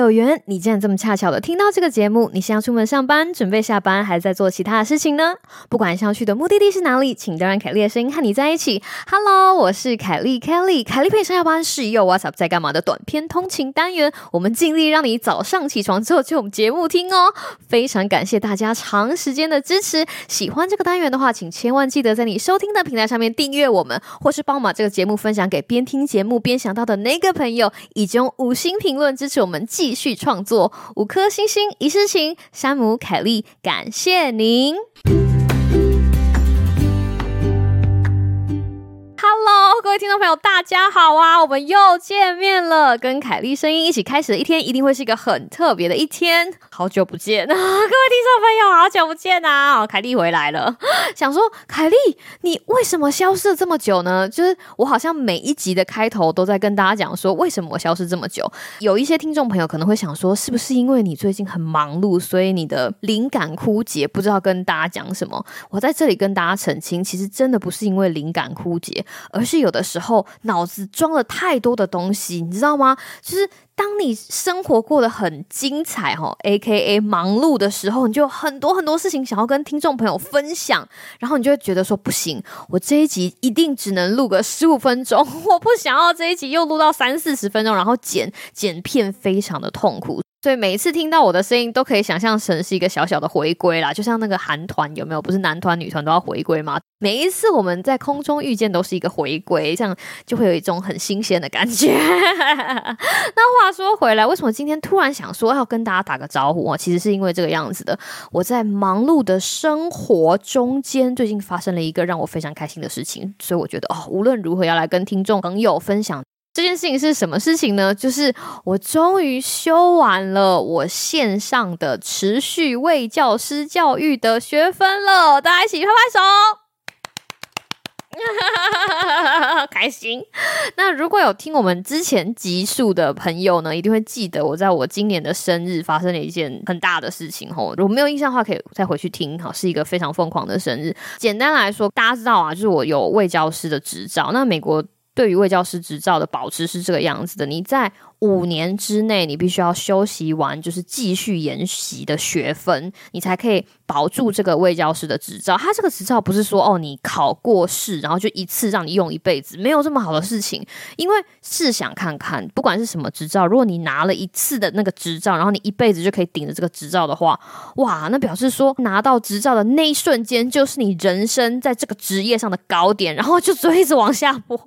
有缘？你竟然这么恰巧的听到这个节目？你是要出门上班，准备下班，还是在做其他的事情呢？不管是要去的目的地是哪里，请都让凯莉的声音和你在一起。Hello，我是凯莉，Kelly。凯莉陪上下班是又 WhatsApp 在干嘛的短篇通勤单元，我们尽力让你早上起床之后就有节目听哦。非常感谢大家长时间的支持。喜欢这个单元的话，请千万记得在你收听的平台上面订阅我们，或是帮我把这个节目分享给边听节目边想到的那个朋友，以及用五星评论支持我们继继续创作。五颗星星一世情，山姆凯莉，感谢您。各位听众朋友，大家好啊！我们又见面了，跟凯莉声音一起开始的一天，一定会是一个很特别的一天。好久不见啊，各位听众朋友，好久不见啊！凯莉回来了，想说凯莉，你为什么消失了这么久呢？就是我好像每一集的开头都在跟大家讲说，为什么我消失这么久？有一些听众朋友可能会想说，是不是因为你最近很忙碌，所以你的灵感枯竭，不知道跟大家讲什么？我在这里跟大家澄清，其实真的不是因为灵感枯竭。而是有的的时候脑子装了太多的东西，你知道吗？就是当你生活过得很精彩哈，A K A 忙碌的时候，你就很多很多事情想要跟听众朋友分享，然后你就会觉得说不行，我这一集一定只能录个十五分钟，我不想要这一集又录到三四十分钟，然后剪剪片非常的痛苦。所以每一次听到我的声音，都可以想象成是一个小小的回归啦，就像那个韩团有没有？不是男团女团都要回归吗？每一次我们在空中遇见，都是一个回归，这样就会有一种很新鲜的感觉。那话说回来，为什么今天突然想说要跟大家打个招呼啊？其实是因为这个样子的，我在忙碌的生活中间，最近发生了一个让我非常开心的事情，所以我觉得哦，无论如何要来跟听众朋友分享。这件事情是什么事情呢？就是我终于修完了我线上的持续为教师教育的学分了，大家一起拍拍手，开心。那如果有听我们之前集数的朋友呢，一定会记得我在我今年的生日发生了一件很大的事情吼。如果没有印象的话，可以再回去听哈，是一个非常疯狂的生日。简单来说，大家知道啊，就是我有卫教师的执照，那美国。对于卫教师执照的保持是这个样子的，你在五年之内，你必须要修习完，就是继续研习的学分，你才可以保住这个卫教师的执照。他这个执照不是说哦，你考过试，然后就一次让你用一辈子，没有这么好的事情。因为试想看看，不管是什么执照，如果你拿了一次的那个执照，然后你一辈子就可以顶着这个执照的话，哇，那表示说拿到执照的那一瞬间，就是你人生在这个职业上的高点，然后就一直往下坡。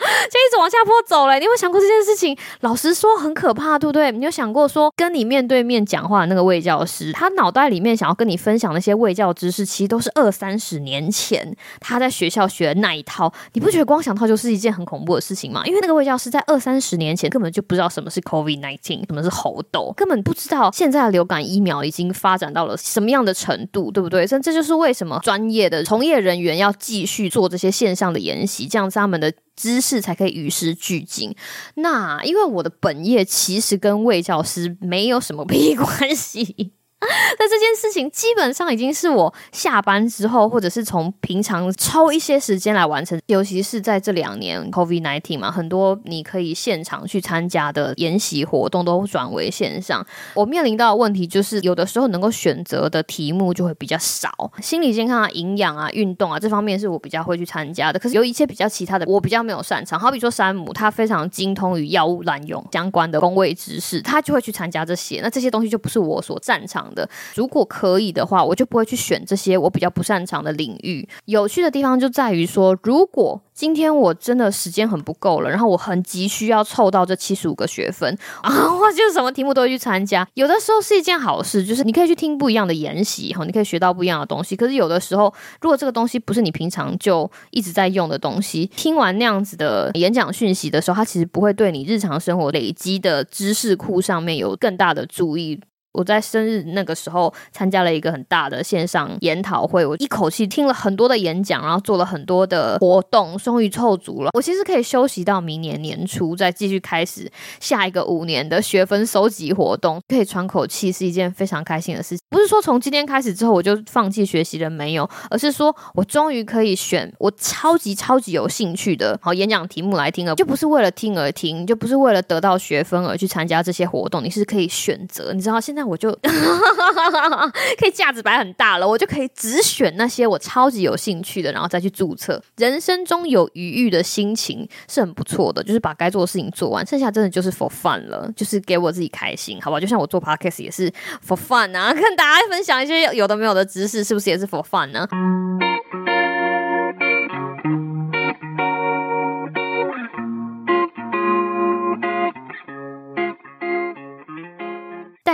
就一直往下坡走了，你有想过这件事情？老实说很可怕，对不对？你有想过说跟你面对面讲话的那个卫教师，他脑袋里面想要跟你分享那些卫教知识，其实都是二三十年前他在学校学的那一套。你不觉得光想到就是一件很恐怖的事情吗？因为那个卫教师在二三十年前根本就不知道什么是 COVID nineteen，什么是猴痘，根本不知道现在的流感疫苗已经发展到了什么样的程度，对不对？所以这就是为什么专业的从业人员要继续做这些线上的研习，这样子他们的。知识是才可以与时俱进。那因为我的本业其实跟魏教师没有什么 屁关系。那这件事情基本上已经是我下班之后，或者是从平常抽一些时间来完成。尤其是在这两年 COVID nineteen 嘛，很多你可以现场去参加的研习活动都转为线上。我面临到的问题就是，有的时候能够选择的题目就会比较少。心理健康啊、营养啊、运动啊这方面是我比较会去参加的。可是有一些比较其他的，我比较没有擅长。好比说山姆，他非常精通于药物滥用相关的工位知识，他就会去参加这些。那这些东西就不是我所擅长。的，如果可以的话，我就不会去选这些我比较不擅长的领域。有趣的地方就在于说，如果今天我真的时间很不够了，然后我很急需要凑到这七十五个学分 啊，我就什么题目都会去参加。有的时候是一件好事，就是你可以去听不一样的研习，哈，你可以学到不一样的东西。可是有的时候，如果这个东西不是你平常就一直在用的东西，听完那样子的演讲讯息的时候，它其实不会对你日常生活累积的知识库上面有更大的注意。我在生日那个时候参加了一个很大的线上研讨会，我一口气听了很多的演讲，然后做了很多的活动，终于凑足了。我其实可以休息到明年年初，再继续开始下一个五年的学分收集活动，可以喘口气，是一件非常开心的事情。不是说从今天开始之后我就放弃学习了，没有，而是说我终于可以选我超级超级有兴趣的好演讲题目来听了，就不是为了听而听，就不是为了得到学分而去参加这些活动，你是可以选择。你知道现在。那我就 可以架子摆很大了，我就可以只选那些我超级有兴趣的，然后再去注册。人生中有余裕的心情是很不错的，就是把该做的事情做完，剩下真的就是 for fun 了，就是给我自己开心，好吧？就像我做 podcast 也是 for fun 啊，跟大家分享一些有的没有的知识，是不是也是 for fun 呢？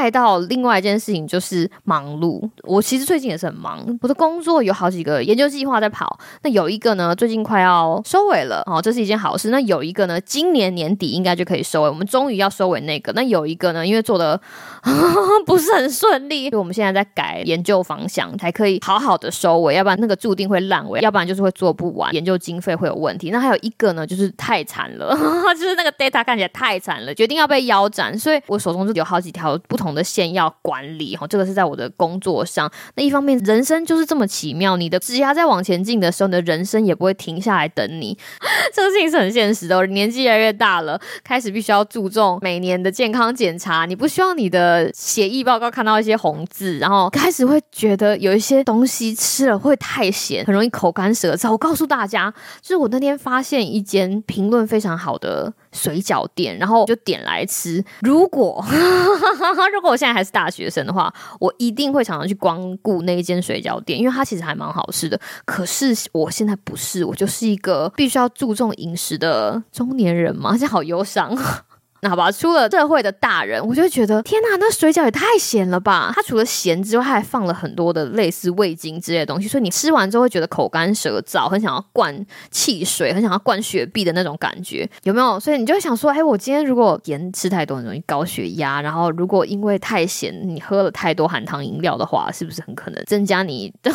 再到另外一件事情就是忙碌。我其实最近也是很忙，我的工作有好几个研究计划在跑。那有一个呢，最近快要收尾了，哦，这是一件好事。那有一个呢，今年年底应该就可以收尾，我们终于要收尾那个。那有一个呢，因为做的 不是很顺利，所以我们现在在改研究方向，才可以好好的收尾，要不然那个注定会烂尾，要不然就是会做不完，研究经费会有问题。那还有一个呢，就是太惨了，就是那个 data 看起来太惨了，决定要被腰斩，所以我手中就有好几条不同。的线要管理哈，这个是在我的工作上。那一方面，人生就是这么奇妙，你的指甲在往前进的时候，你的人生也不会停下来等你。这个事情是很现实的。年纪越来越大了，开始必须要注重每年的健康检查。你不希望你的血液报告看到一些红字，然后开始会觉得有一些东西吃了会太咸，很容易口干舌燥。我告诉大家，就是我那天发现一间评论非常好的。水饺店，然后就点来吃。如果 如果我现在还是大学生的话，我一定会常常去光顾那一间水饺店，因为它其实还蛮好吃的。可是我现在不是，我就是一个必须要注重饮食的中年人嘛，现在好忧伤。那好吧，出了社会的大人，我就觉得天哪，那水饺也太咸了吧！它除了咸之外，它还放了很多的类似味精之类的东西，所以你吃完之后会觉得口干舌燥，很想要灌汽水，很想要灌雪碧的那种感觉，有没有？所以你就会想说，哎，我今天如果盐吃太多，很容易高血压。然后如果因为太咸，你喝了太多含糖饮料的话，是不是很可能增加你 的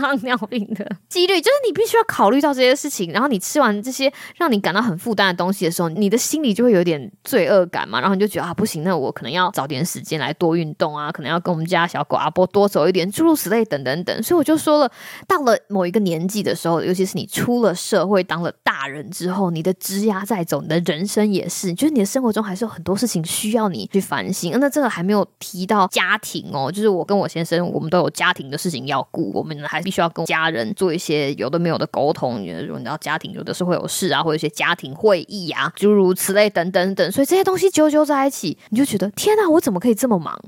糖尿病的几率？就是你必须要考虑到这些事情。然后你吃完这些让你感到很负担的东西的时候，你的心里就会有点。罪恶感嘛，然后你就觉得啊不行，那我可能要找点时间来多运动啊，可能要跟我们家小狗阿波多走一点，诸如此类等等等。所以我就说了，到了某一个年纪的时候，尤其是你出了社会当了大人之后，你的枝丫在走，你的人生也是，就是你的生活中还是有很多事情需要你去反省。那这个还没有提到家庭哦，就是我跟我先生，我们都有家庭的事情要顾，我们还必须要跟家人做一些有的没有的沟通。你知道家庭有的是会有事啊，或者一些家庭会议啊，诸如此类等等等。所以这些东西揪揪在一起，你就觉得天哪，我怎么可以这么忙？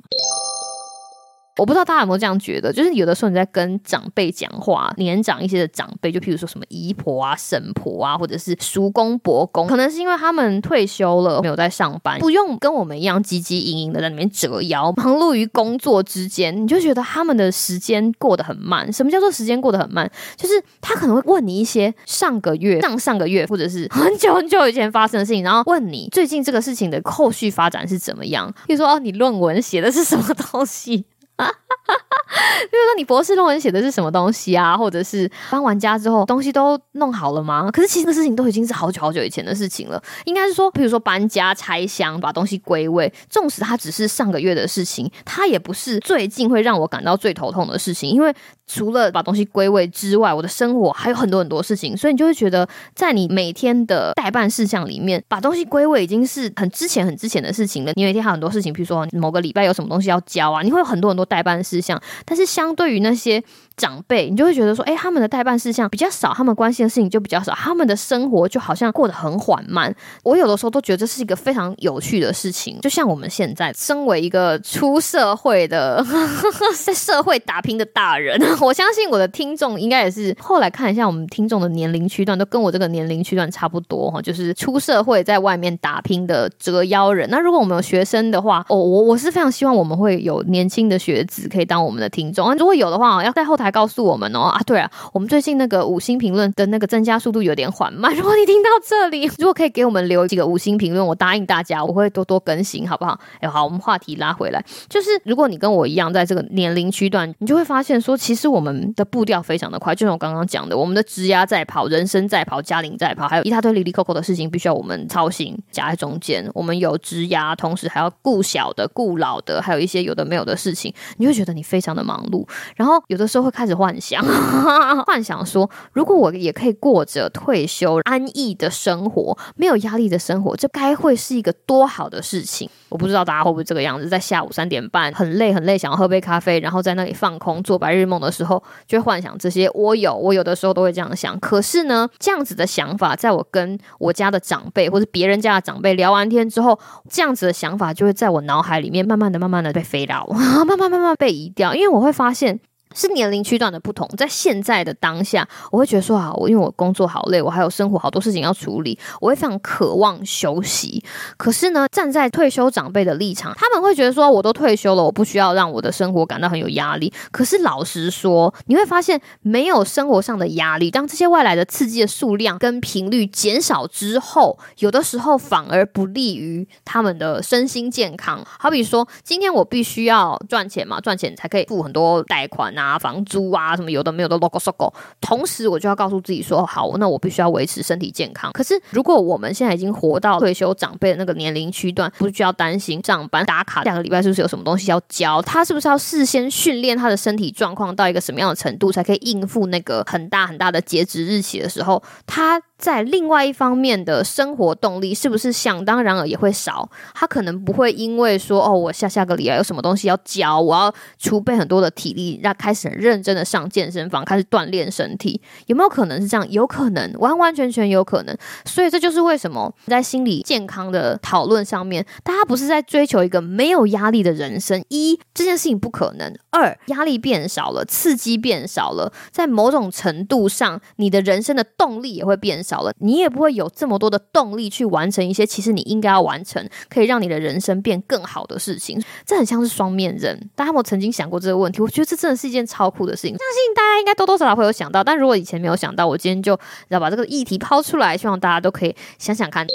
我不知道大家有没有这样觉得，就是有的时候你在跟长辈讲话，年长一些的长辈，就譬如说什么姨婆啊、婶婆啊，或者是叔公伯公，可能是因为他们退休了，没有在上班，不用跟我们一样汲汲营营的在里面折腰，忙碌于工作之间，你就觉得他们的时间过得很慢。什么叫做时间过得很慢？就是他可能会问你一些上个月、上上个月，或者是很久很久以前发生的事情，然后问你最近这个事情的后续发展是怎么样。比如说，哦，你论文写的是什么东西？哈哈哈哈比如说，你博士论文写的是什么东西啊？或者是搬完家之后东西都弄好了吗？可是其实这事情都已经是好久好久以前的事情了。应该是说，比如说搬家、拆箱、把东西归位，纵使它只是上个月的事情，它也不是最近会让我感到最头痛的事情。因为除了把东西归位之外，我的生活还有很多很多事情，所以你就会觉得，在你每天的代办事项里面，把东西归位已经是很之前、很之前的事情了。你每天还有很多事情，比如说某个礼拜有什么东西要交啊，你会有很多很多。代办事项，但是相对于那些。长辈，你就会觉得说，哎，他们的代办事项比较少，他们关心的事情就比较少，他们的生活就好像过得很缓慢。我有的时候都觉得这是一个非常有趣的事情。就像我们现在身为一个出社会的，在社会打拼的大人，我相信我的听众应该也是后来看一下我们听众的年龄区段，都跟我这个年龄区段差不多哈，就是出社会在外面打拼的折腰人。那如果我们有学生的话，哦，我我是非常希望我们会有年轻的学子可以当我们的听众啊。如果有的话，要在后台告诉我们哦。啊，对啊，我们最近那个五星评论的那个增加速度有点缓慢。如果你听到这里，如果可以给我们留几个五星评论，我答应大家，我会多多更新，好不好？哎，好，我们话题拉回来，就是如果你跟我一样在这个年龄区段，你就会发现说，其实我们的步调非常的快，就像我刚刚讲的，我们的职压在跑，人生在跑，家庭在跑，还有一大堆离离扣扣的事情，必须要我们操心，夹在中间。我们有职压，同时还要顾小的、顾老的，还有一些有的没有的事情，你会觉得你非常的忙碌，然后有的时候会开始幻想，幻想说，如果我也可以过着退休安逸的生活，没有压力的生活，这该会是一个多好的事情。我不知道大家会不会这个样子，在下午三点半很累很累，想要喝杯咖啡，然后在那里放空做白日梦的时候，就会幻想这些。我有，我有的时候都会这样想。可是呢，这样子的想法，在我跟我家的长辈或者别人家的长辈聊完天之后，这样子的想法就会在我脑海里面慢慢的、慢慢的被飞到，慢慢慢慢被移掉，因为我会发现。是年龄区段的不同，在现在的当下，我会觉得说啊，我因为我工作好累，我还有生活好多事情要处理，我会非常渴望休息。可是呢，站在退休长辈的立场，他们会觉得说，我都退休了，我不需要让我的生活感到很有压力。可是老实说，你会发现，没有生活上的压力，当这些外来的刺激的数量跟频率减少之后，有的时候反而不利于他们的身心健康。好比说，今天我必须要赚钱嘛，赚钱才可以付很多贷款。拿房租啊，什么有的没有的，logo logo。同时，我就要告诉自己说，好，那我必须要维持身体健康。可是，如果我们现在已经活到退休长辈的那个年龄区段，不需要担心上班打卡，下个礼拜是不是有什么东西要交？他是不是要事先训练他的身体状况到一个什么样的程度，才可以应付那个很大很大的截止日期的时候？他在另外一方面的生活动力是不是想当然尔也会少？他可能不会因为说，哦，我下下个礼拜有什么东西要交，我要储备很多的体力，让开开始很认真的上健身房，开始锻炼身体，有没有可能是这样？有可能，完完全全有可能。所以这就是为什么在心理健康的讨论上面，大家不是在追求一个没有压力的人生。一这件事情不可能。二压力变少了，刺激变少了，在某种程度上，你的人生的动力也会变少了，你也不会有这么多的动力去完成一些其实你应该要完成，可以让你的人生变更好的事情。这很像是双面人。大家有没有曾经想过这个问题？我觉得这真的是一件。件超酷的事情，相信大家应该多多少少会有想到，但如果以前没有想到，我今天就要把这个议题抛出来，希望大家都可以想想看。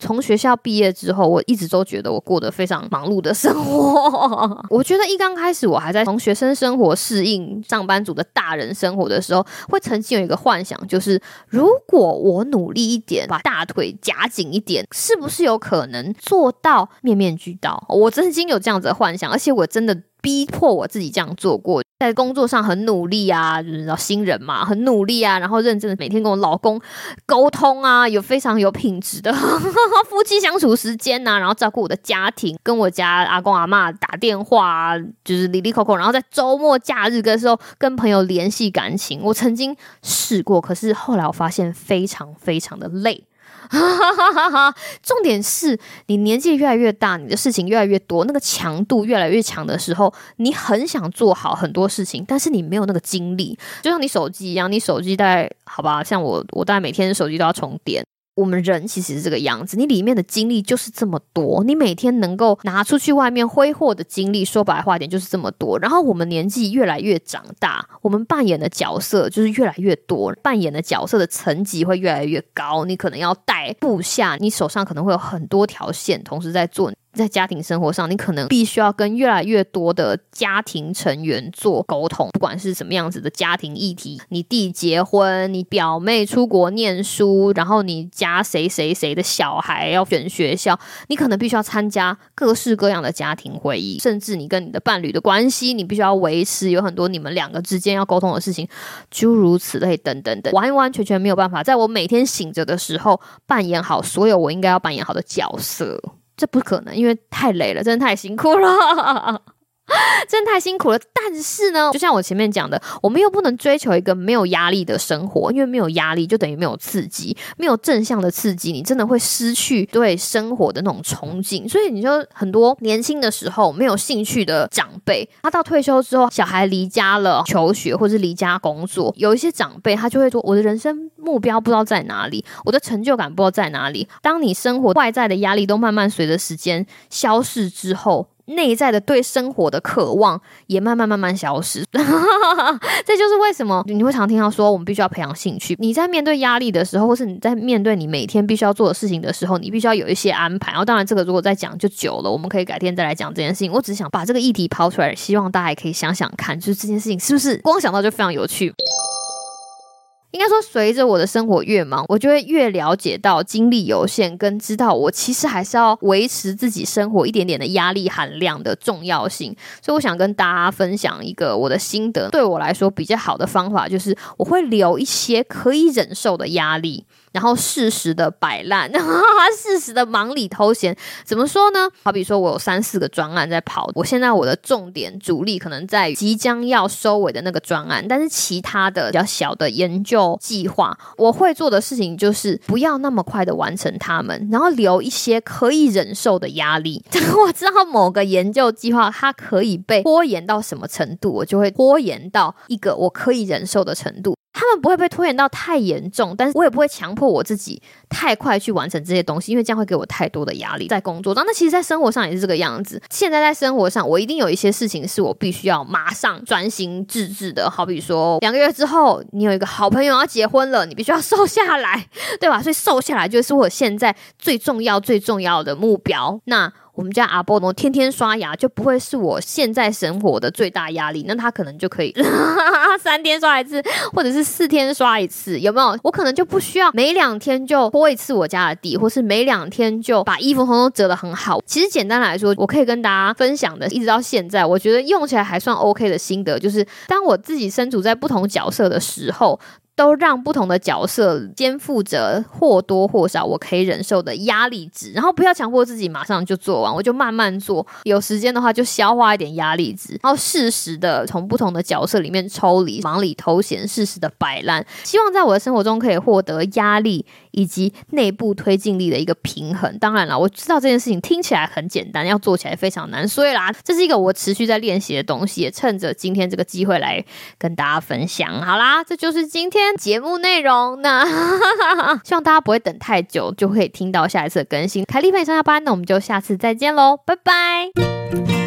从学校毕业之后，我一直都觉得我过得非常忙碌的生活。我觉得一刚开始，我还在从学生生活适应上班族的大人生活的时候，会曾经有一个幻想，就是如果我努力一点，把大腿夹紧一点，是不是有可能做到面面俱到？我曾经有这样子的幻想，而且我真的。逼迫我自己这样做过，在工作上很努力啊，就是新人嘛，很努力啊，然后认真的每天跟我老公沟通啊，有非常有品质的 夫妻相处时间呐，然后照顾我的家庭，跟我家阿公阿妈打电话，啊就是里里口口，然后在周末假日的时候跟朋友联系感情。我曾经试过，可是后来我发现非常非常的累。哈 重点是你年纪越来越大，你的事情越来越多，那个强度越来越强的时候，你很想做好很多事情，但是你没有那个精力，就像你手机一样，你手机大概好吧，像我，我大概每天手机都要充电。我们人其实是这个样子，你里面的精力就是这么多，你每天能够拿出去外面挥霍的精力，说白话点就是这么多。然后我们年纪越来越长大，我们扮演的角色就是越来越多，扮演的角色的层级会越来越高。你可能要带部下，你手上可能会有很多条线同时在做。在家庭生活上，你可能必须要跟越来越多的家庭成员做沟通，不管是什么样子的家庭议题，你弟结婚，你表妹出国念书，然后你家谁谁谁的小孩要选学校，你可能必须要参加各式各样的家庭会议，甚至你跟你的伴侣的关系，你必须要维持有很多你们两个之间要沟通的事情，诸如此类等等等，完完全全没有办法在我每天醒着的时候扮演好所有我应该要扮演好的角色。这不可能，因为太累了，真的太辛苦了。真太辛苦了，但是呢，就像我前面讲的，我们又不能追求一个没有压力的生活，因为没有压力就等于没有刺激，没有正向的刺激，你真的会失去对生活的那种憧憬。所以你就很多年轻的时候没有兴趣的长辈，他到退休之后，小孩离家了，求学或是离家工作，有一些长辈他就会说：“我的人生目标不知道在哪里，我的成就感不知道在哪里。”当你生活外在的压力都慢慢随着时间消逝之后。内在的对生活的渴望也慢慢慢慢消失。这就是为什么你会常听到说，我们必须要培养兴趣。你在面对压力的时候，或是你在面对你每天必须要做的事情的时候，你必须要有一些安排。然后，当然这个如果再讲就久了，我们可以改天再来讲这件事情。我只是想把这个议题抛出来，希望大家也可以想想看，就是这件事情是不是光想到就非常有趣。应该说，随着我的生活越忙，我就会越了解到精力有限，跟知道我其实还是要维持自己生活一点点的压力含量的重要性。所以，我想跟大家分享一个我的心得。对我来说，比较好的方法就是我会留一些可以忍受的压力。然后适时的摆烂，适时的忙里偷闲，怎么说呢？好比说我有三四个专案在跑，我现在我的重点主力可能在即将要收尾的那个专案，但是其他的比较小的研究计划，我会做的事情就是不要那么快的完成它们，然后留一些可以忍受的压力。我知道某个研究计划它可以被拖延到什么程度，我就会拖延到一个我可以忍受的程度。他们不会被拖延到太严重，但是我也不会强迫我自己太快去完成这些东西，因为这样会给我太多的压力。在工作上，那其实，在生活上也是这个样子。现在在生活上，我一定有一些事情是我必须要马上专心致志的。好比说，两个月之后，你有一个好朋友要结婚了，你必须要瘦下来，对吧？所以瘦下来就是我现在最重要、最重要的目标。那我们家阿波罗天天刷牙，就不会是我现在生活的最大压力。那他可能就可以 三天刷一次，或者是四天刷一次，有没有？我可能就不需要每两天就拖一次我家的地，或是每两天就把衣服通通折得很好。其实简单来说，我可以跟大家分享的，一直到现在，我觉得用起来还算 OK 的心得，就是当我自己身处在不同角色的时候。都让不同的角色肩负着或多或少我可以忍受的压力值，然后不要强迫自己马上就做完，我就慢慢做。有时间的话就消化一点压力值，然后适时的从不同的角色里面抽离，忙里偷闲，适时的摆烂。希望在我的生活中可以获得压力以及内部推进力的一个平衡。当然了，我知道这件事情听起来很简单，要做起来非常难。所以啦，这是一个我持续在练习的东西，也趁着今天这个机会来跟大家分享。好啦，这就是今天。节目内容，那 希望大家不会等太久，就可以听到下一次的更新。凯丽陪你上下班，那我们就下次再见喽，拜拜。